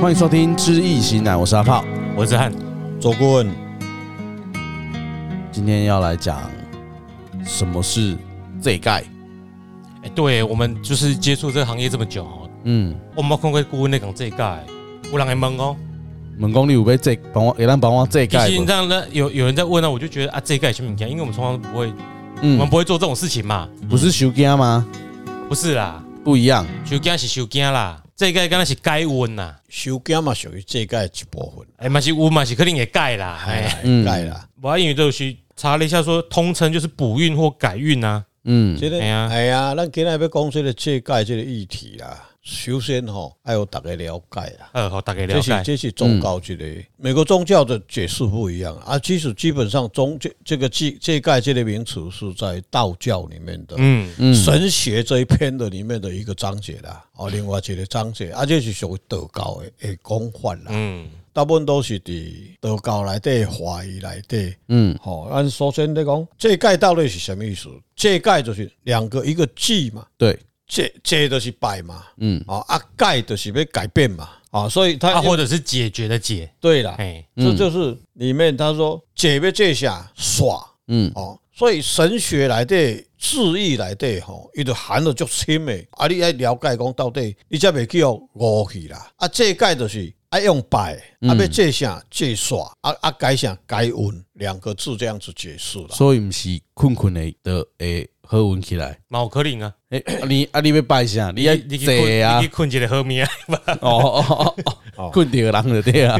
欢迎收听《知易行难》，我是阿炮，我是汉，周顾问。今天要来讲什么是这盖？哎，对我们就是接触这个行业这么久，嗯，我们看过顾问在讲这盖，有人来问哦，问讲你有没有这帮我，有人帮我这盖？其实这样呢，有有人在问呢，我就觉得啊，这盖什么讲？因为我们从来不会，嗯，我们不会做这种事情嘛，不是收惊吗？不是啦，不一样，收惊是收惊啦。这盖刚才是改温呐，收惊嘛属于这个一部分。哎，嘛是温嘛是肯定会改啦，哎，改啦。我因为就是查了一下，说通称就是补运或改运呐。嗯，这个哎呀，哎呀，咱今天要讲这个这界这个议题啦。首先吼，要有大家了解啦。呃，好，大家了解。这是这是宗教之类，每个宗教的解释不一样啊。其实基本上宗这这个这这盖这类名词是在道教里面的，嗯嗯，神学这一篇的里面的一个章节啦。哦，另外一个章节，啊，这是属于道教的的讲法啦。嗯，大部分都是伫道教内底华裔内底。嗯，好，按首先来讲，这盖到底是什么意思？这盖就是两个一个祭嘛。对。这这都是拜嘛，嗯，啊，啊改就是要改变嘛，啊，所以他或者是解决的解，对了，哎，这就是里面他说解要这下耍，嗯，哦，所以神学来的字义来的吼，伊就含了足深的，啊，你爱了解讲到底，你才袂叫误去啦，啊，这改就是爱用拜，啊，要借啥借耍，啊啊改啥改运两个字这样子解释了，所以毋是困困的的诶。好运起来，毛可能啊！哎，你啊，你要拜啥？你要坐啊？你困起来好命啊！哦哦哦哦，困着人就对啊！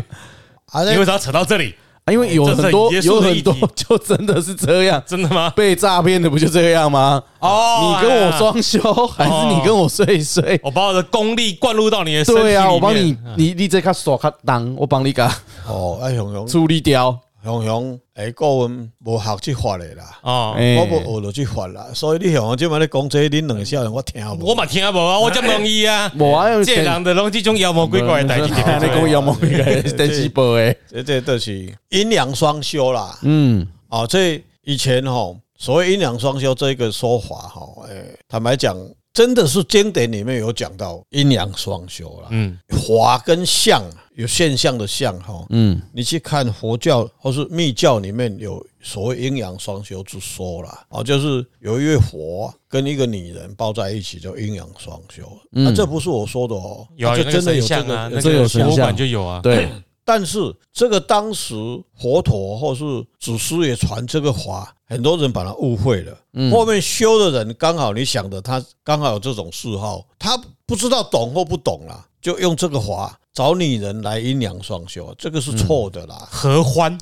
你为啥扯到这里？因为有很多有很多，就真的是这样，真的吗？被诈骗的不就这样吗？哦，你跟我双修，还是你跟我睡一睡？我把我的功力灌入到你的身体里面。对啊，我帮你，你你这卡耍卡当，我帮你搞哦，哎熊熊处理掉。雄雄，诶，顾问无学这法诶啦，哦，我无学到这法啦，所以你雄雄即摆咧讲这，恁两个少年我听无，我嘛听无啊，我这么容易啊，无啊，这人的拢即种妖魔鬼怪的代志，你讲妖魔鬼怪的电视播诶，这这都是阴阳双修啦，嗯，哦，这以前吼，所谓阴阳双修这个说法吼，诶，坦白讲。真的是经典里面有讲到阴阳双修了，嗯，法跟相有现象的相哈，嗯，你去看佛教或是密教里面有所谓阴阳双修之说了，哦，就是有一位佛跟一个女人抱在一起叫阴阳双修，那这不是我说的哦，有就真的有这个，那个佛版就有啊，对。但是这个当时佛陀或是祖师也传这个法，很多人把它误会了。后面修的人刚好你想的，他刚好有这种嗜好，他不知道懂或不懂啦，就用这个法找女人来阴阳双修，这个是错的啦。合欢，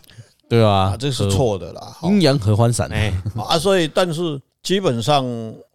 对啊，这是错的啦。阴阳合欢散，哎啊，所以但是基本上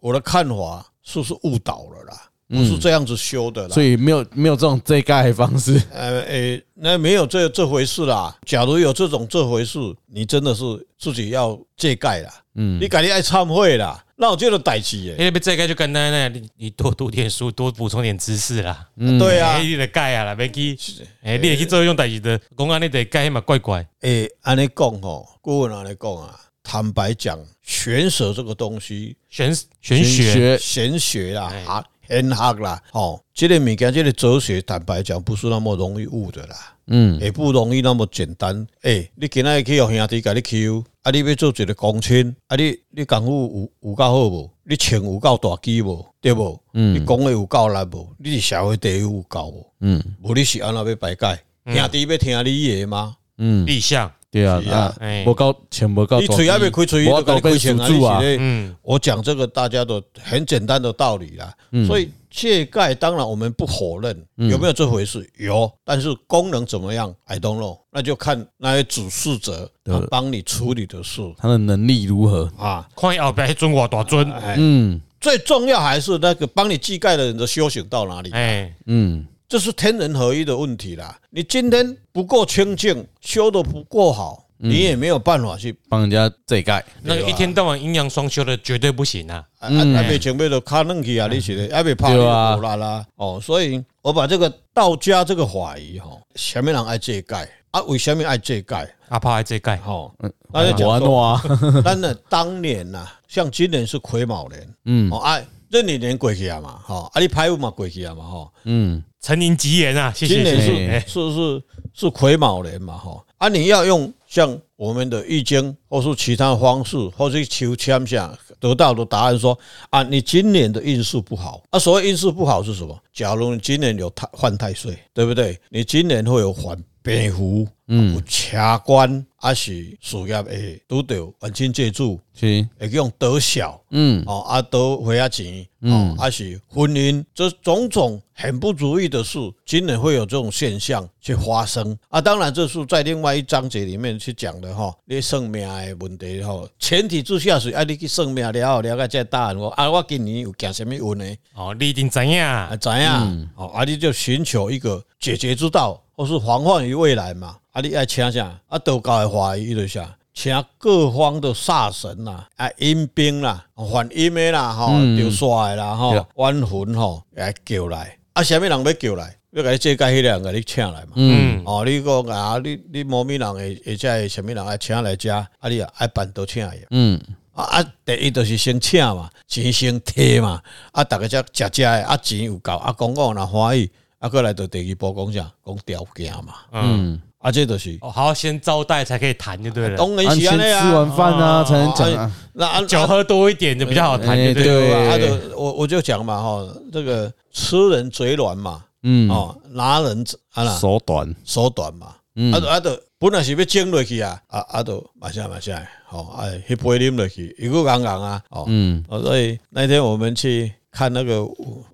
我的看法是不是误导了啦？不是这样子修的啦，所以没有没有这种遮盖方式。呃，诶，那没有这这回事啦。假如有这种这回事，你真的是自己要遮盖啦。嗯，你改天爱忏悔啦。那我觉得代志耶，因为这盖就简单啦，你你多读点书，多补充点知识啦。嗯，对啊，你得盖啊，别去，诶，你也去做用代志的，公安你得盖嘛，怪怪。诶，安尼讲吼，顾问安尼讲啊，坦白讲，玄学这个东西，玄玄学玄学啦啊。玄学啦，吼，这个物件，这个哲学，坦白讲，不是那么容易悟的啦，嗯，也不容易那么简单。诶，你今仔去互兄弟甲你求，啊，你要做一个公亲，啊，你你功夫有有够好无？你穿有够大机无？对无？嗯，你讲的有够力无？你是社会地位有够无？嗯，无你是安怎要排解？兄弟要听你的吗？嗯，立项。对啊，啊，我告钱我告，你嘴还没开嘴，我都被牵住啊。嗯，我讲这个大家都很简单的道理啦。所以借盖当然我们不否认，有没有这回事？有，但是功能怎么样？I don't know，那就看那些主事者他帮你处理的事，他的能力如何啊？看后边尊我大尊，嗯，最重要还是那个帮你祭盖的人的修行到哪里？哎，嗯。这是天人合一的问题啦！你今天不够清净，修的不够好，你也没有办法去帮人家这盖。那个一天到晚阴阳双修的绝对不行啊！还没前辈都卡弄去啊，你写的还没怕火啦啦哦！所以我把这个道家这个法义哈，什么人爱这盖啊？为什么爱这盖？阿怕爱这盖哈？那就讲说，但呢，当年呐，像今年是癸卯年，嗯，哦，哎，壬寅年过去啊嘛，哈，啊，你歹运嘛过去啊嘛，哈，嗯。承您吉言啊，谢谢。今年是是是是癸卯年嘛，哈啊，你要用像我们的易经或是其他方式，或是求签下得到的答案说啊，你今年的运势不好啊。所谓运势不好是什么？假如你今年有太犯太岁，对不对？你今年会有还病符，嗯，有车官。啊是事业会拄着万千借主，是会用得小，嗯，哦，啊得花啊钱，嗯，啊是婚姻，这种种很不如意的事，今年会有这种现象去发生。啊，当然这是在另外一章节里面去讲的哈，你算命的问题吼，前提之下是啊，你去算命了后了解这答案，我啊我今年有行什么运呢？哦，你一定知影，知影，哦，啊你就寻求一个解决之道，或是防范于未来嘛。啊！你爱请啥？啊，道教的话语就是啥？请各方的煞神呐，啊，阴兵啦，还阴的啦，吼，掉煞的啦，吼，冤魂吼，来叫来。啊，啥物人要叫来？要甲你这介迄两个你请来嘛？嗯，哦，你讲啊，你你某物人会会在啥物人爱请来遮？啊，你啊爱办桌请伊。嗯，啊啊，第一就是先请嘛，钱先摕嘛，啊，逐个才食食诶，啊，钱有够，啊，讲讲若欢喜，啊，过来就第二步讲啥？讲条件嘛，嗯。啊，这都是哦，好，先招待才可以谈就对了。当然先吃完饭啊，才能讲。那酒喝多一点就比较好谈，对对吧？他就我我就讲嘛，哈，这个吃人嘴软嘛，嗯，哦，拿人啊手短手短嘛，嗯，啊啊都本来是要敬落去啊，啊啊都马下马下，好，哎，一杯啉落去，一个刚刚啊，哦，嗯，所以那天我们去看那个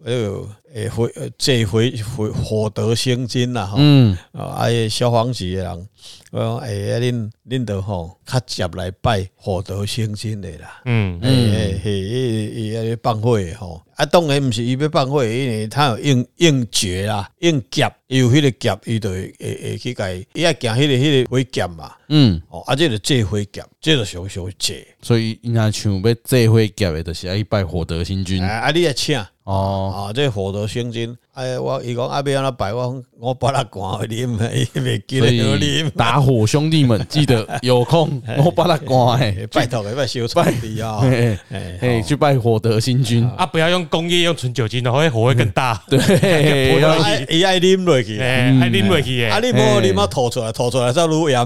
那个。诶，回这回回火德星君呐，哈，嗯，啊，哎，小黄旗的人，我讲，哎，恁恁都吼，较接来拜火德星君的啦，嗯，诶，嘿，伊伊咧办会吼，啊，当然毋是伊要办会，因为他有应应节啦，应劫，伊有迄个劫，伊就会会会去甲伊，伊爱行迄个迄个火劫嘛，嗯，哦，啊，这个借火劫，这个上上节，所以伊若像要借火劫的，就是爱拜火德星君，啊，你爱请。哦，啊，这火德星君，哎，我伊讲阿边阿拜我，我把他关去啉，袂记得啉。打火兄弟们，记得有空 我把他关，拜托个拜烧菜的啊，哎，去拜火德星君。啊，不要用工业用纯酒精的，会火会更大。对，伊爱啉落去，爱啉落去的，啊，你无啉啊，吐出来，吐出来再撸盐。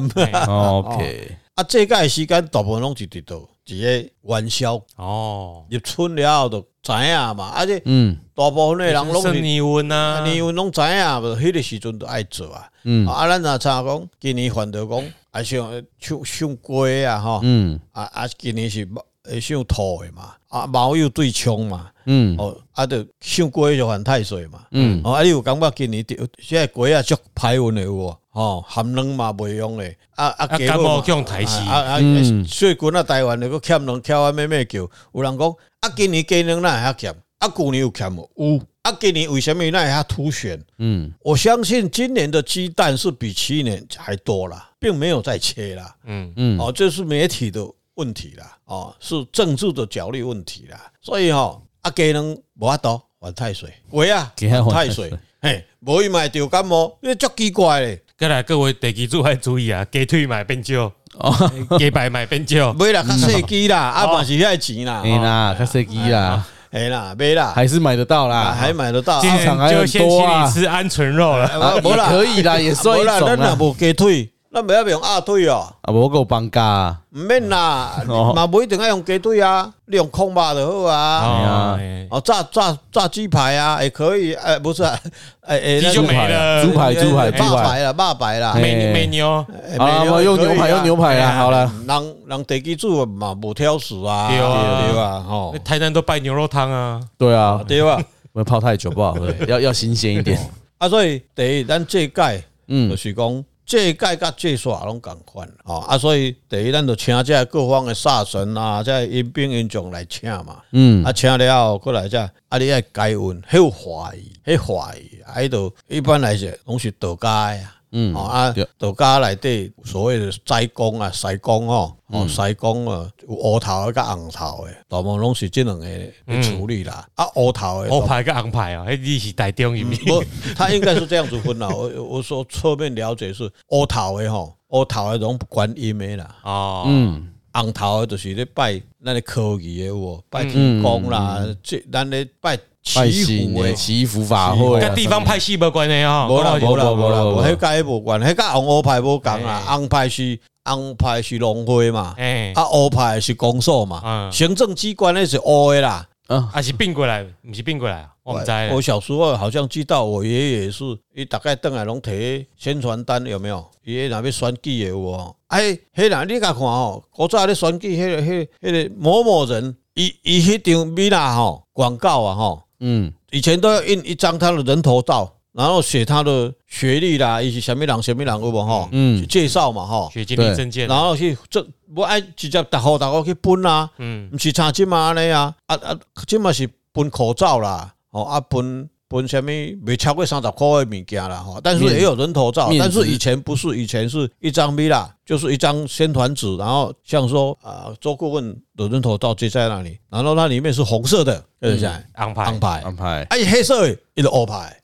OK，啊，这个时间大部分拢是伫倒，一个元宵哦，入春了后就。知影嘛，而且嗯，大部分的人拢是年运啊，年运拢知影，无迄个时阵都爱做啊。嗯，啊，咱若查讲，今年反倒讲，啊，像像像鸡啊，吼，嗯，啊啊，今年是诶像土的嘛，啊，毛又对冲嘛，嗯，哦，啊，就像鸡就犯太岁嘛，嗯，哦，啊，你有感觉今年现在鸡啊，足歹运的有无？哦，含卵嘛袂用诶，啊啊，感冒用台死，啊啊，最近啊，台湾那个欠人欠啊，咩咩叫？有人讲。啊，今年鸡卵哪会遐欠，啊，旧年有欠无？有。啊，今年为什么那还凸显？嗯，我相信今年的鸡蛋是比去年还多了，并没有再切了。嗯嗯，哦，这是媒体的问题啦，哦，是政治的角力问题啦。所以哈，啊，鸡卵无法度犯太岁，喂啊，犯太岁，嘿，无伊买着感冒，因为足奇怪嘞。过来，各位地基主还注意啊，鸡腿买变少。哦，鸡排买变少，买啦，较细机啦，啊，嘛是遐钱啦，哎啦，较细机啦，哎啦，买啦，还是买得到啦，还买得到，市场还有多啊，吃鹌鹑肉了，无啦，可以啦，也算一种啦，咱若无鸡腿。那不要用鸭腿哦，啊，无够放假，毋免啦，嘛无一定爱用鸡腿啊，你用空肉就好啊，哦，炸炸炸鸡排啊，也可以，哎，不是，哎哎，鸡就没了，猪排猪排猪排。了，霸白了，美美牛，啊，用牛排用牛排啦，好了，人人地基主嘛无挑食啊，对吧？哦，台南都拜牛肉汤啊，对啊，对吧？不 会泡太久不好喝，要要新鲜一点。啊，所以第一咱这届，嗯，就是讲。这届甲这煞拢共款吼啊，所以第一，咱就请这各方的煞神啊，这阴兵阴将来请嘛，嗯，啊，请了后过来这，啊，你爱该运，迄有怀疑，迄怀疑，还都一般来说拢是道家呀。嗯，啊，道家内底所谓的斋公啊、西公哦，哦，西公啊，有乌头的甲红头的，大部分拢是这两个来处理啦。啊，乌头的，乌牌跟红牌啊，迄你是大中人。不，他应该是这样子分啦。我我说侧面了解是乌头的吼，乌头的拢观音的啦。哦，嗯，红头的就是咧拜那个科仪的，有无拜天公啦，即咱咧拜。祈福诶，祈福法会，跟地方派系无关系啊。无啦无啦无啦，无迄个无关，迄甲红乌派无共啊，红派是红派是农会嘛，啊乌派是公所嘛，行政机关那是乌的啦。啊，还是并过来，不是并过来啊！我们在我小时候好像知道，我爷爷是，伊大概邓来拢摕宣传单有没有？爷爷那边选举的有哦。哎，嘿啦，你甲看哦，古早咧选举，迄个、迄个、迄个某某人，伊伊迄张米啦吼广告啊吼，嗯，以前都要印一张他的人头照。然后写他的学历啦，以及什么人什么人有无哈？嗯，介绍嘛哈。学经历证件。然后去这我爱直接大号大号去分啊。嗯，不是差这嘛安尼啊啊，这嘛是分口罩啦，哦啊分分什么没超过三十块的物件啦哈。但是也有人头照，但是以前不是，以前是一张米啦，就是一张宣传纸，然后像说啊，周顾问的人头照接在那里，然后那里面是红色的，对不对？安排安排安排，哎，黑色的一个欧派。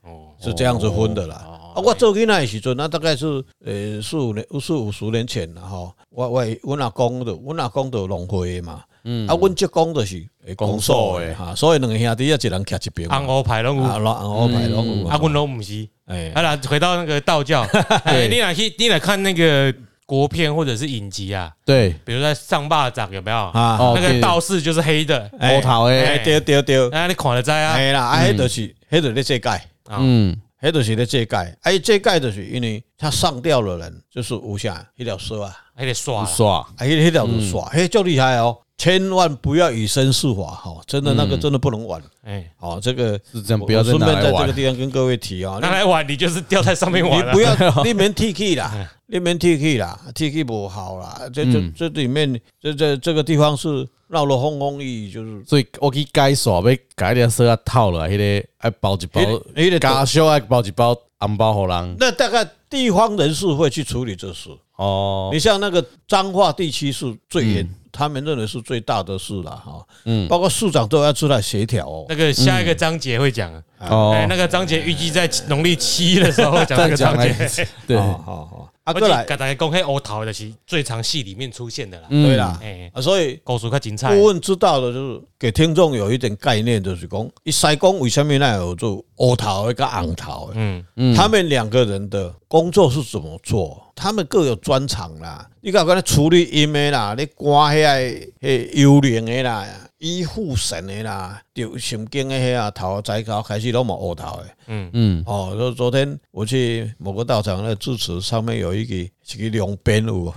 是这样子分的啦。啊，我做囡仔的时阵，那大概是呃四五年、四五十年前了哈。我我我阿公的，我阿公的农会嘛。嗯。啊，阮舅公的是公所的哈，所以两个兄弟啊，一人徛一边。红乌派拢有，红乌派拢有。啊，阮拢毋是。哎，啊，来回到那个道教。哎，你来去，你来看那个国片或者是影集啊。对。比如在上坝掌有没有啊？那个道士就是黑的，黑头的。哎，对对对。啊，你看得知啊？哎啦，啊，迄就是，迄就是咧世界。嗯。黑就是咧遮盖，哎，遮盖就是因为他上吊的人就是无下一条蛇啊，还得刷刷，哎，一条是刷，嘿，就厉害哦！千万不要以身试法哈，真的那个真的不能玩，哎，好，这个是这样，不要。顺便在这个地方跟各位提啊，拿来玩你就是掉在上面玩，你不要，你免提起啦，你免提起啦，提起不好啦，这这这里面这这这个地方是。闹了轰轰烈烈，就是，所以我去改刷，要改点色啊套了，迄个爱包一包，迄个家小爱包一包红包给人。那大概地方人士会去处理这事。哦，你像那个彰化地区是最严，他们认为是最大的事了哈。嗯，包括市长都要出来协调哦。那个下一个章节会讲哦，那个章节预计在农历七的时候讲那个章节。对，好好。啊，过来，刚才讲黑乌头的是最长戏里面出现的啦，对啦，哎，所以故事较精彩。顾问知道的就是给听众有一点概念，就是讲，一塞工为什么那有做乌头一个红头？嗯嗯，他们两个人的工作是怎么做？他们各有专长啦。你看，刚才处理阴的啦，你刮下嘿幽灵的啦。医护神的啦，就神经的遐啊，头仔高开始拢冇乌头的，嗯。嗯，哦，昨昨天我去某个道场那住持上面有一个一个两边有，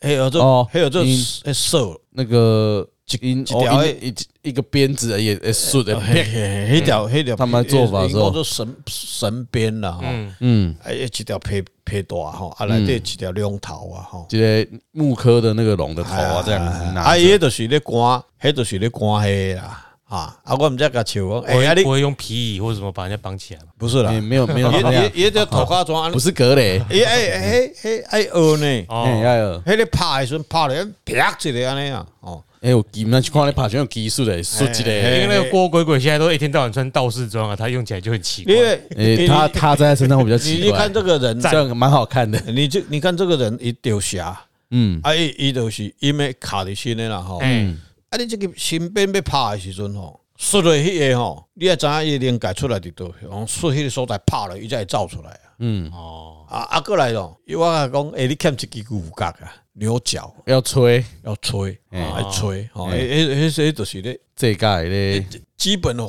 还有这还有这手那个一一条一一个鞭子也也竖的，黑条黑条，他们做法是说神神鞭啦，嗯。嗯，还有几条皮皮大吼，啊来这几条龙头啊吼，一个木科的那个龙的头啊这样，啊伊就是咧赶，迄就是咧赶黑啦，啊，啊，我们这个球，哎，你不会用皮椅或者什么把人家绑起来吗？不是啦，没有没有，也也也叫头壳装，不是格雷，哎哎哎哎哎哦呢，哦，哎哦，迄个拍的时候拍的啪一个安尼啊，哦，哎有技，那去看你拍全有技术的，设计的，因为那个郭鬼鬼现在都一天到晚穿道士装啊，他用起来就很奇怪，因为他他在身上会比较奇怪，你看这个人这样蛮好看的，你就你看这个人一丢下，嗯，哎，伊就是因为卡的心里了哈，嗯。啊！你即个身边要拍的时阵吼，摔落迄个吼，你也知影伊灵界出来伫倒，用摔迄个所在拍了，伊才会走出来啊。嗯。哦，啊啊过来咯，伊我讲，诶，你欠一支骨骼啊，牛角要吹，要吹，要吹，吼，诶诶，迄些就是咧这个咧。基本的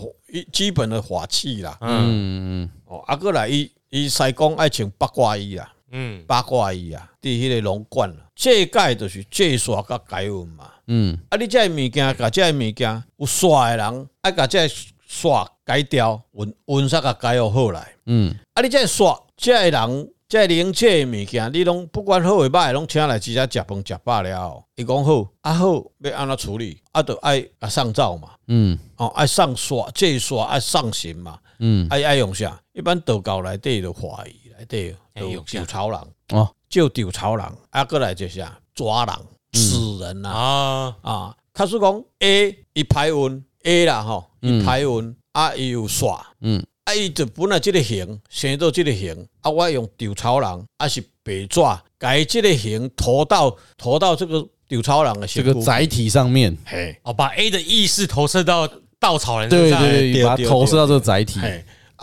基本的法器啦。嗯嗯，哦，啊过来伊伊西讲爱穿八卦衣啦，嗯，八卦衣啊，伫迄个龙冠啦，这个就是这刷甲改运嘛。嗯，啊，你这物件，甲这物件有煞的人，啊甲这煞改掉，运运煞甲改好来。嗯，啊，你这煞，这人，这灵界物件，你拢不管好与歹，拢请来直接食饭食饱了。伊讲好，啊好，要安怎处理？啊，就爱啊上灶嘛。嗯，哦，爱上煞，这煞爱上刑嘛。嗯，爱爱用啥？一般道教来对的华语来对，就吊草人。哦，就吊草人。啊，过来就是啊，抓人。死人呐啊。啊！他是讲 A 一排运 A 啦吼，一排运啊，伊有煞。嗯，啊，伊就本来这个形生到这个形啊，我用稻草人啊是白纸改这个形投到投到这个稻草人的这个载体上面，嘿，哦，把 A 的意识投射到稻草人，对对对，把它投射到这个载体，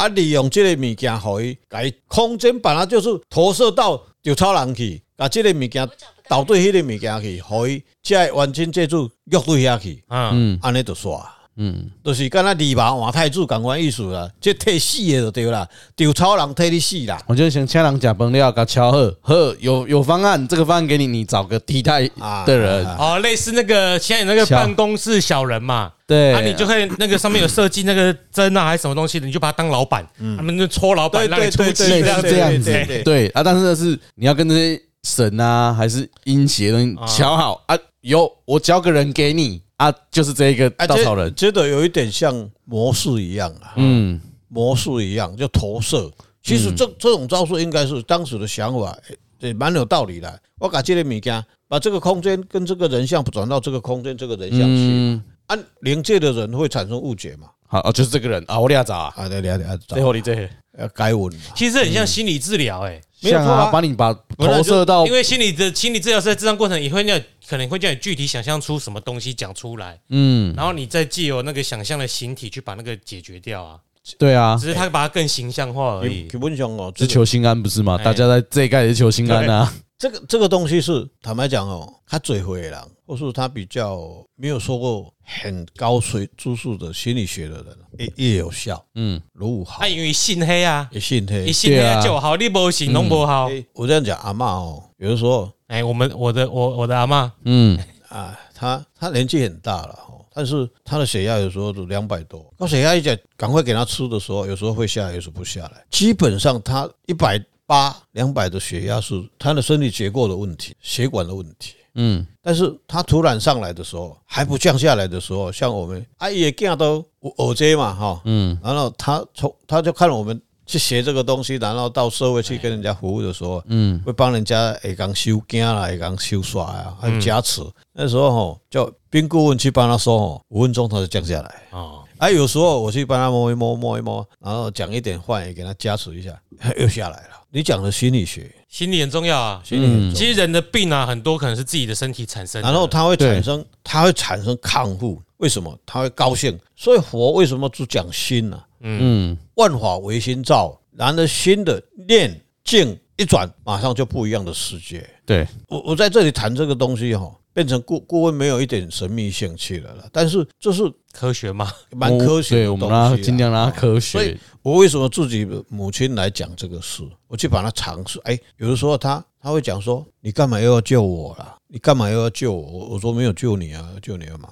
啊，利用这个物件，互伊改空间，本来就是投射到稻草人去，把这个物件导对迄个物件去，可以再完全接住约对遐去，嗯，安尼就煞。嗯，就是跟那李白换太子同款意思啦，即替死的就对啦，丢超人替你死啦。我就想请人食饭了，给敲好，呵，有有方案，这个方案给你，你找个替代的人。哦，类似那个现在那个办公室小人嘛，对，啊，你就可以那个上面有设计那个针啊，还是什么东西的，你就把他当老板，他们就戳老板让你出气，这样子，对啊，但是呢是你要跟这些神啊，还是阴邪的东西敲好啊，有我交个人给你。啊，就是这一个稻草人，觉得有一点像魔术一样啊，嗯，魔术一样就投射。其实这这种招数应该是当时的想法，也蛮有道理的。我把这个物件，把这个空间跟这个人像转到这个空间，这个人像去，按灵界的人会产生误解嘛？好，就是这个人啊，我俩找啊，对，俩俩找。最后你这要改稳，其实很像心理治疗，哎。像啊，把你把投射到，因为心理的心理治疗师在治疗过程也会那可能会叫你具体想象出什么东西讲出来，嗯，然后你再借由那个想象的形体去把那个解决掉啊。对啊，只是他把它更形象化而已。基本上哦，是求心安不是吗？大家在这一盖也是求心安啊。这个这个东西是坦白讲哦，他嘴会的人，或是他比较没有说过很高水知识的心理学的人，也也有效。嗯，如好。他因为信黑啊，也信黑，你信黑就好，你不信拢不好。我这样讲，阿嬷哦，有的时候，哎，我们我的我我的阿嬷，嗯 啊，他他年纪很大了哈，但是他的血压有时候都两百多，高血压一讲，赶快给他吃的时候，有时候会下来，有时候不下来。基本上他一百。八两百的血压是他的生理结构的问题，血管的问题。嗯，但是他突然上来的时候，还不降下来的时候，像我们阿姨也见到耳机嘛，哈，嗯，然后他从他就看我们去学这个东西，然后到社会去跟人家服务的时候，嗯，会帮人家会讲修镜啦，会讲修刷啊，还有加持。那时候哈，叫冰顾问去帮他说，哦，五分钟他就降下来。哦，哎，有时候我去帮他摸一摸，摸一摸，然后讲一点话，也给他加持一下，又下来了。你讲的心理学，心理很重要啊。心理很重要。其实人的病啊，很多可能是自己的身体产生，然后它会产生，它会产生抗护。为什么？它会高兴。所以佛为什么只讲心呢？嗯，万法唯心造。然而心的念境一转，马上就不一样的世界。对，我我在这里谈这个东西哈。变成顾顾问没有一点神秘性去了啦，但是这是科学嘛，蛮科学的东西。我们拉尽量让它科学。所以我为什么自己母亲来讲这个事，我去把它尝试。哎，有的时候他他会讲说：“你干嘛又要救我了？你干嘛又要救我？”我说：“没有救你啊，救你干嘛？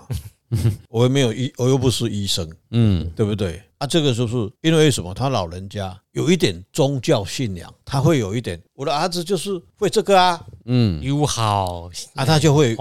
我又没有医，我又不是医生，嗯，对不对？”啊，这个就是因为什么？他老人家有一点宗教信仰，他会有一点。我的儿子就是会这个啊，嗯，又好啊，他就会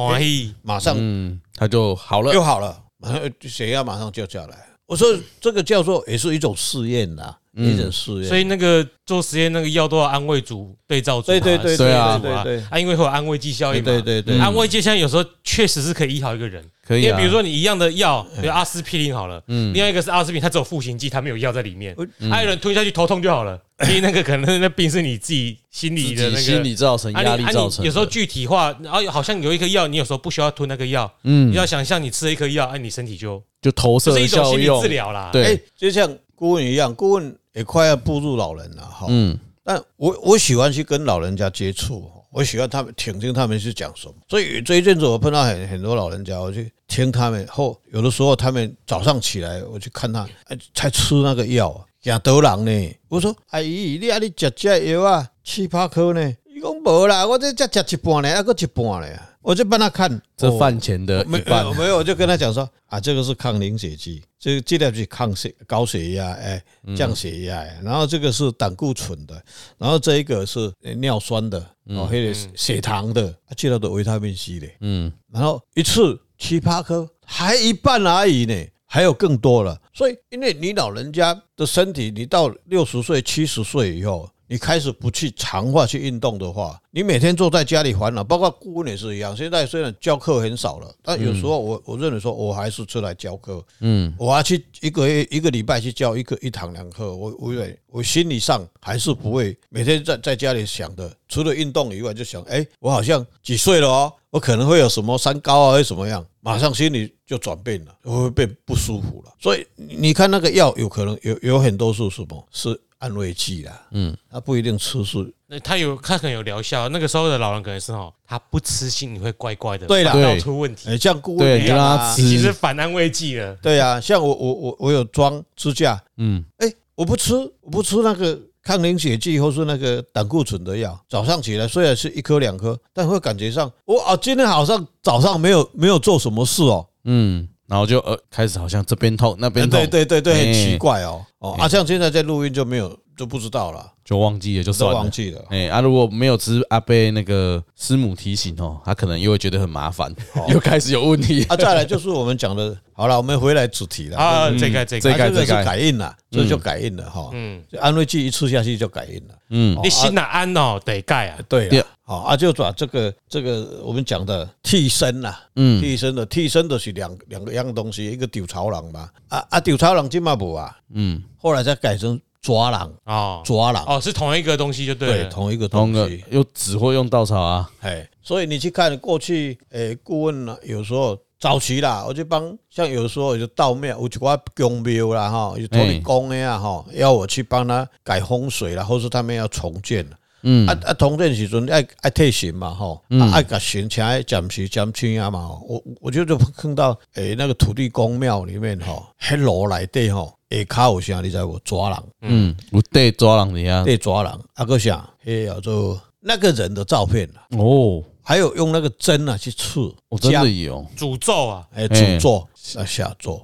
马上，嗯，他就好了，又好了，马上血压马上就下来。我说这个叫做也是一种试验呐。一种试验，所以那个做实验那个药都要安慰组对照组，对对对对啊，啊，因为会有安慰剂效应嘛，对对对，安慰剂效应有时候确实是可以医好一个人，可以，因为比如说你一样的药，比如阿司匹林好了，嗯，另外一个是阿司匹林，它只有复形剂，它没有药在里面，还有人吞下去头痛就好了，因为那个可能那病是你自己心理的那个心理造成压力造成，有时候具体化，然后好像有一颗药，你有时候不需要吞那个药，嗯，你要想象你吃了一颗药，哎，你身体就就投射是一种心理治疗啦，对，就像顾问一样，顾问。也快要步入老人了哈，嗯，但我我喜欢去跟老人家接触，我喜欢他们听听他们是讲什么。所以这一阵子我碰到很很多老人家，我去听他们。后有的时候他们早上起来，我去看他，才吃那个药，亚得人呢。我说阿姨，你阿你吃这药啊，七八颗呢？伊讲无啦，我这才吃一半呢，还搁一半呢。我就帮他看。这饭前的一半，没有，我就跟他讲说啊，这个是抗凝血剂，这个尽量去抗血高血压，哎，降血压，然后这个是胆固醇的，然后这一个是尿酸的，哦，还有血糖的，其他的维他命 C 的，嗯，然后一次七八颗，还一半而已呢，还有更多了。所以，因为你老人家的身体，你到六十岁、七十岁以后。你开始不去强化去运动的话，你每天坐在家里烦恼，包括顾问也是一样。现在虽然教课很少了，但有时候我我认为说，我还是出来教课。嗯，我要去一个月一个礼拜去教一个一堂两课，我我我心理上还是不会每天在在家里想的，除了运动以外，就想，哎，我好像几岁了哦，我可能会有什么三高啊，什么样，马上心里就转变了，我会变不舒服了。所以你看那个药，有可能有有很多是什么是。安慰剂啦，嗯，他不一定吃素，那他有他可能有疗效。那个时候的老人可能是哦，他不吃心里会怪怪的，对了，闹出问题。像顾问一样啊，其实反安慰剂了。对啊，像我我我我有装支架，嗯，哎，我不吃我不吃那个抗凝血剂或是那个胆固醇的药，早上起来虽然是一颗两颗，但会感觉上我啊，今天好像早上没有没有做什么事哦，嗯。然后就呃开始好像这边痛那边痛，对对对对，很奇怪哦。哦啊，像现在在录音就没有就不知道了，就忘记了，就算了，忘记了。哎啊，如果没有吃阿伯那个师母提醒哦，他可能又会觉得很麻烦，又开始有问题。啊。再来就是我们讲的，好了，我们回来主题了。啊，这个这个。这个是改印了，这就改印了哈，嗯，安慰剂一吃下去就改印了，嗯，你心哪安哦得盖啊，对。好啊，就把这个这个我们讲的替身呐，嗯，替身的替身的是两两个样东西，一个丢潮郎嘛，啊啊丢潮郎今嘛不啊，嗯，后来再改成抓人啊，抓人哦，是同一个东西就对，对，同一个东西，又只会用稻草啊，哎，所以你去看过去，诶，顾问呢，有时候早期啦，我就帮像有时候有道庙，有一寡宫庙啦哈，有土地公的呀哈，要我去帮他改风水啦，或是他们要重建。嗯。啊啊，重建时阵爱爱退神嘛吼，爱甲神请爱暂时暂时啊嘛。我我就就碰到诶，那个土地公庙里面吼，迄楼内底吼，下骹有啥你知无？抓人，嗯，有对抓人的啊，对抓人，啊个啥？迄叫做那个人的照片哦，还有用那个针啊去刺，我真的有。诅咒啊，诶，诅咒啊下咒。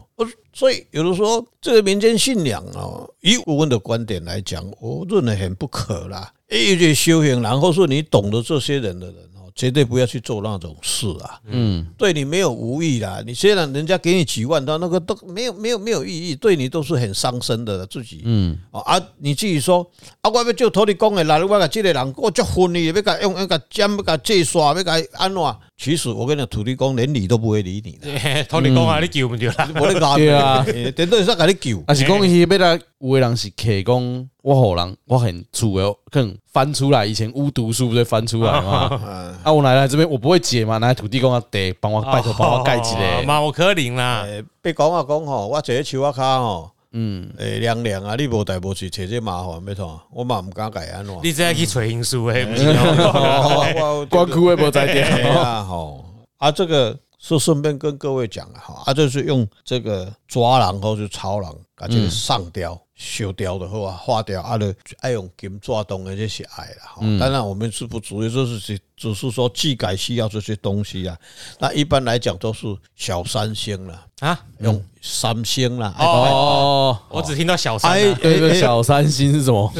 所以有的时候这个民间信仰啊，以我们的观点来讲，我认为很不可啦。一些修行，然后是你懂得这些人的人哦，绝对不要去做那种事啊。嗯，对你没有无益啦。你虽然人家给你几万，但那个都没有没有没有意义，对你都是很伤身的自己。嗯，啊，你自己说啊，我要就托你讲的，来，我甲这个人，我结婚你要甲用用甲尖，要甲借刷，要甲安怎？其实我跟你讲，土地公连理都不会理你的。土地公啊，你救不掉啦，我咧讲，对啊，顶多是甲你救。啊，是讲伊要来，有的人是客讲，我好人，我很厝的，更翻出来以前巫毒书不是翻出来嘛？啊，我奶奶这边，我不会解嘛，来土地公啊，得帮我拜托 帮我盖一个。嘛，我可能啦。别讲啊讲吼，我坐喺树仔骹吼。嗯，诶，凉凉啊！你无代无志，找这麻烦，要错，我嘛毋敢改安怎。你这样去找因素诶，关区诶无在点啊！吼啊，这个是顺便跟各位讲啊，哈啊，就是用这个抓狼或是超狼，啊这个上吊。修掉的话，化掉啊，就爱用金抓动的这些爱了哈。当然，我们是不主意，就是只只是说技改需要这些东西啊。那一般来讲都是小三星了啊，用三星啦。哦，我只听到小三。哎，小三星是什么？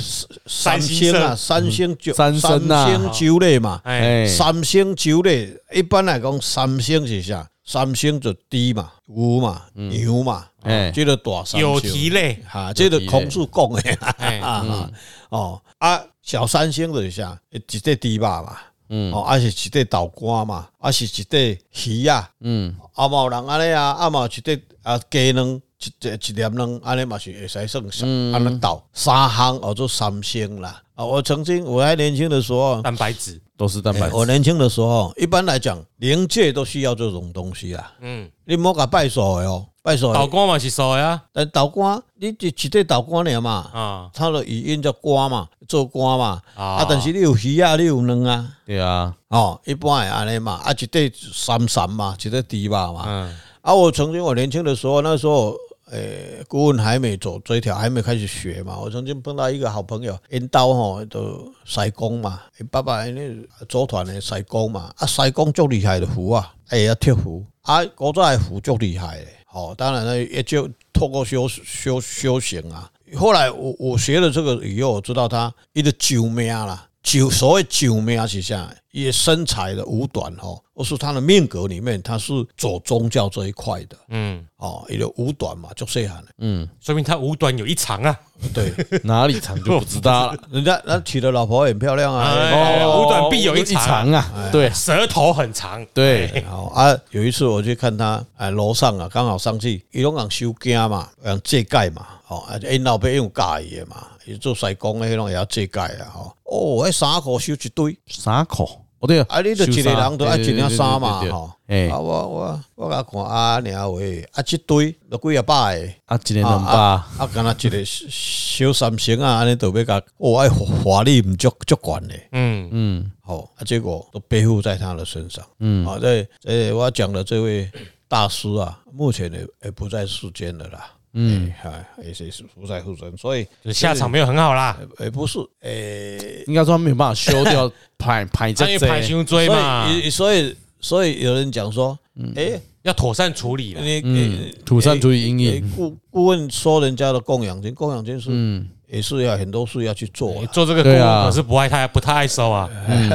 三星啊，三星酒，三星酒类嘛。哎，三星酒类，一般来讲，三星是啥？三星就猪嘛，牛嘛，牛嘛。哎，这个大三有蹄类哈，这个孔子讲的，哦啊，小三星就是啥，一块猪肉嘛，嗯，哦，啊是一块豆干嘛，啊是一块鱼啊，嗯，啊，冇人安尼啊，啊，冇一块啊鸡卵，一一一粒卵，安尼嘛是会使算上，安尼倒三行叫做三星啦。啊，我曾经我还年轻的时候，蛋白质都是蛋白质。我年轻的时候，一般来讲，灵界都需要这种东西啊。嗯，你莫甲拜寿的哦。拜寿，豆干嘛是寿呀，但豆干你一一对豆干尔嘛，啊，它的语音叫瓜嘛，做瓜嘛，啊，但是你有鱼啊，你有卵啊，对啊，哦，一般系安尼嘛，啊，一对三三嘛，一对猪肉嘛，嗯，啊，我曾经我年轻的时候，那时候，诶，顾问还没走这一条，还没开始学嘛，我曾经碰到一个好朋友，因兜吼都师公嘛，爸爸因那组团的师公嘛，啊，师公足厉害的符啊，哎呀，贴符，啊，古早的符足厉害的。哦，当然呢，也就透过修修修行啊。后来我我学了这个以后，我知道他一个救命啦，救所谓救命是啥？也身材的五短哈，或是他的命格里面，他是走宗教这一块的。嗯，哦，也有五短嘛，就这样的。嗯，说明他五短有一长啊。对，哪里长就不知道了。人家那娶的老婆很漂亮啊。哦，五短必有一长啊。对，舌头很长。对，好啊。有一次我去看他，哎，楼上啊，刚好上去，伊拢讲修家嘛，讲借盖嘛，哦，啊，因老爸用介意的嘛，伊做西工的迄种也要借盖啊，吼。哦，迄衫裤收一堆，衫裤。哦对啊，你就一个人都爱一件衫嘛，吼。哎，我我我甲看啊，尔话啊，一堆都几啊百个，啊，一年两百，啊，敢若一个小三星啊，安尼都要甲，哦，爱华丽唔足足管诶，嗯。嗯，好，啊，结果都背负在他的身上，嗯，好，在诶我讲的这位大师啊，目前也也不在世间了啦。嗯，哎，也是不在乎人，所以下场没有很好啦。哎不是，哎，应该说没有办法修掉 排排在排胸椎嘛。所以，所以有人讲说，哎，要妥善处理了。嗯，妥善处理阴影。顾顾问说人家的供养金，供养金是，嗯，也是要很多事要去做。做这个顾问可是不爱太不太爱收啊，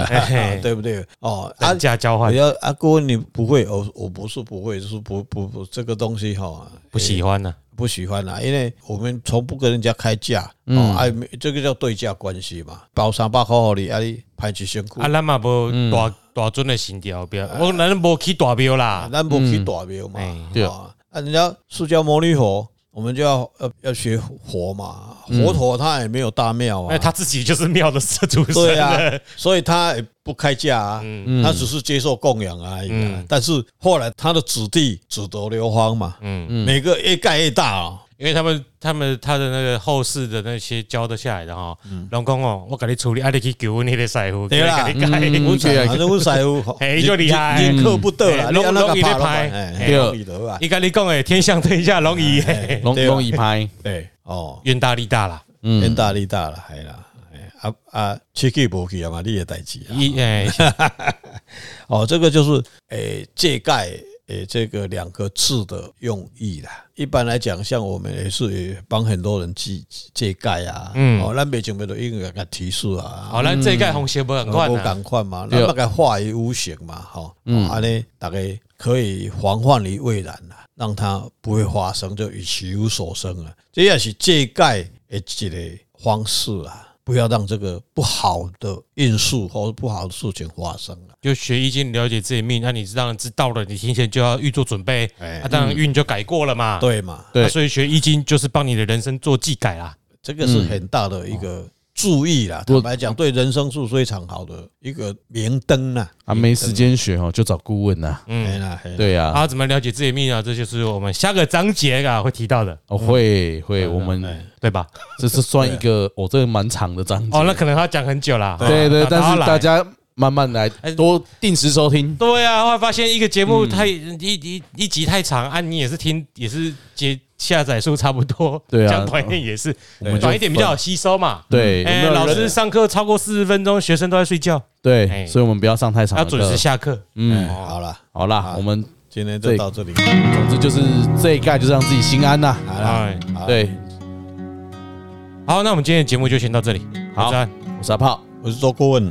对不对？哦，等价交换。要啊，顾问你不会，我我不是不会，就是不不不这个东西哈，不喜欢呢。不喜欢啦，因为我们从不跟人家开价，哦，哎，这个叫对价关系嘛，包三百块给你，啊，你排起辛苦。啊，咱嘛无大大尊的神雕标，我咱无去大庙啦，咱无去大庙嘛，对啊，人家释迦牟尼佛。我们就要要要学佛嘛，佛陀他也没有大庙啊，他自己就是庙的主神，对啊，所以他也不开价啊，他只是接受供养而已。但是后来他的子弟子得流芳嘛，嗯，每个越盖越大啊。因为他们他们他的那个后世的那些教得下来的哈，龙公哦，我给你处理，啊，你去求你的师傅，对啦，我讲，反正我师傅，哎，就厉害，宁可不得啦，容容易的拍，对，你跟你讲诶，天相对一下容易，容容易拍，对，哦，愿大利大啦，愿大利大了，系啦，啊啊，去去不去啊嘛，你也代志，一哎，哦，这个就是诶借盖。诶，这个两个字的用意啦。一般来讲，像我们也是也帮很多人借借盖啊。嗯，哦，咱北京没有应该给提示啊。好，咱借盖红鞋不赶快，不赶快嘛，那个化于无形嘛，哈。嗯，安尼大概可以防范于未然啦，让它不会发生，就与其有所生啊。这也是借盖的一个方式啊。不要让这个不好的因素或者不好的事情发生了。就学易经，了解自己命，那你当然知道了，你提前就要预做准备。哎，当然运就改过了嘛。对嘛？对，所以学易经就是帮你的人生做技改啦。这个是很大的一个注意啦。坦白讲，对人生是非常好的一个明灯呐。啊，没时间学哦，就找顾问呐。嗯，对呀。啊，怎么了解自己命啊？这就是我们下个章节啊会提到的。哦，会会，我们。对吧？这是算一个，我，这个蛮长的章节。哦，那可能他讲很久啦。对对，但是大家慢慢来，多定时收听。对啊，后来发现一个节目太一一一集太长，啊，你也是听也是接下载数差不多。对啊，讲短一点也是，短一点比较好吸收嘛。对，哎，老师上课超过四十分钟，学生都在睡觉。对，所以我们不要上太长，要准时下课。嗯，好了好了，我们今天就到这里。总之就是这一盖就是让自己心安呐。好了，对。好，那我们今天的节目就先到这里。好，我是阿炮，我是周顾问，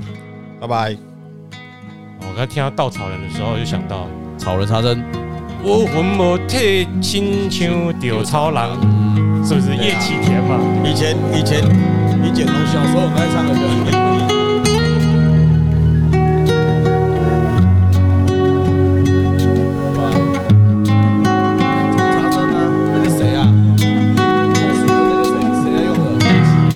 拜拜。我刚才听到稻草人的时候，就想到草人插针。我魂无体，亲像稻草人，是不是叶启田嘛？以前以前以前，以前小时候很爱唱的歌。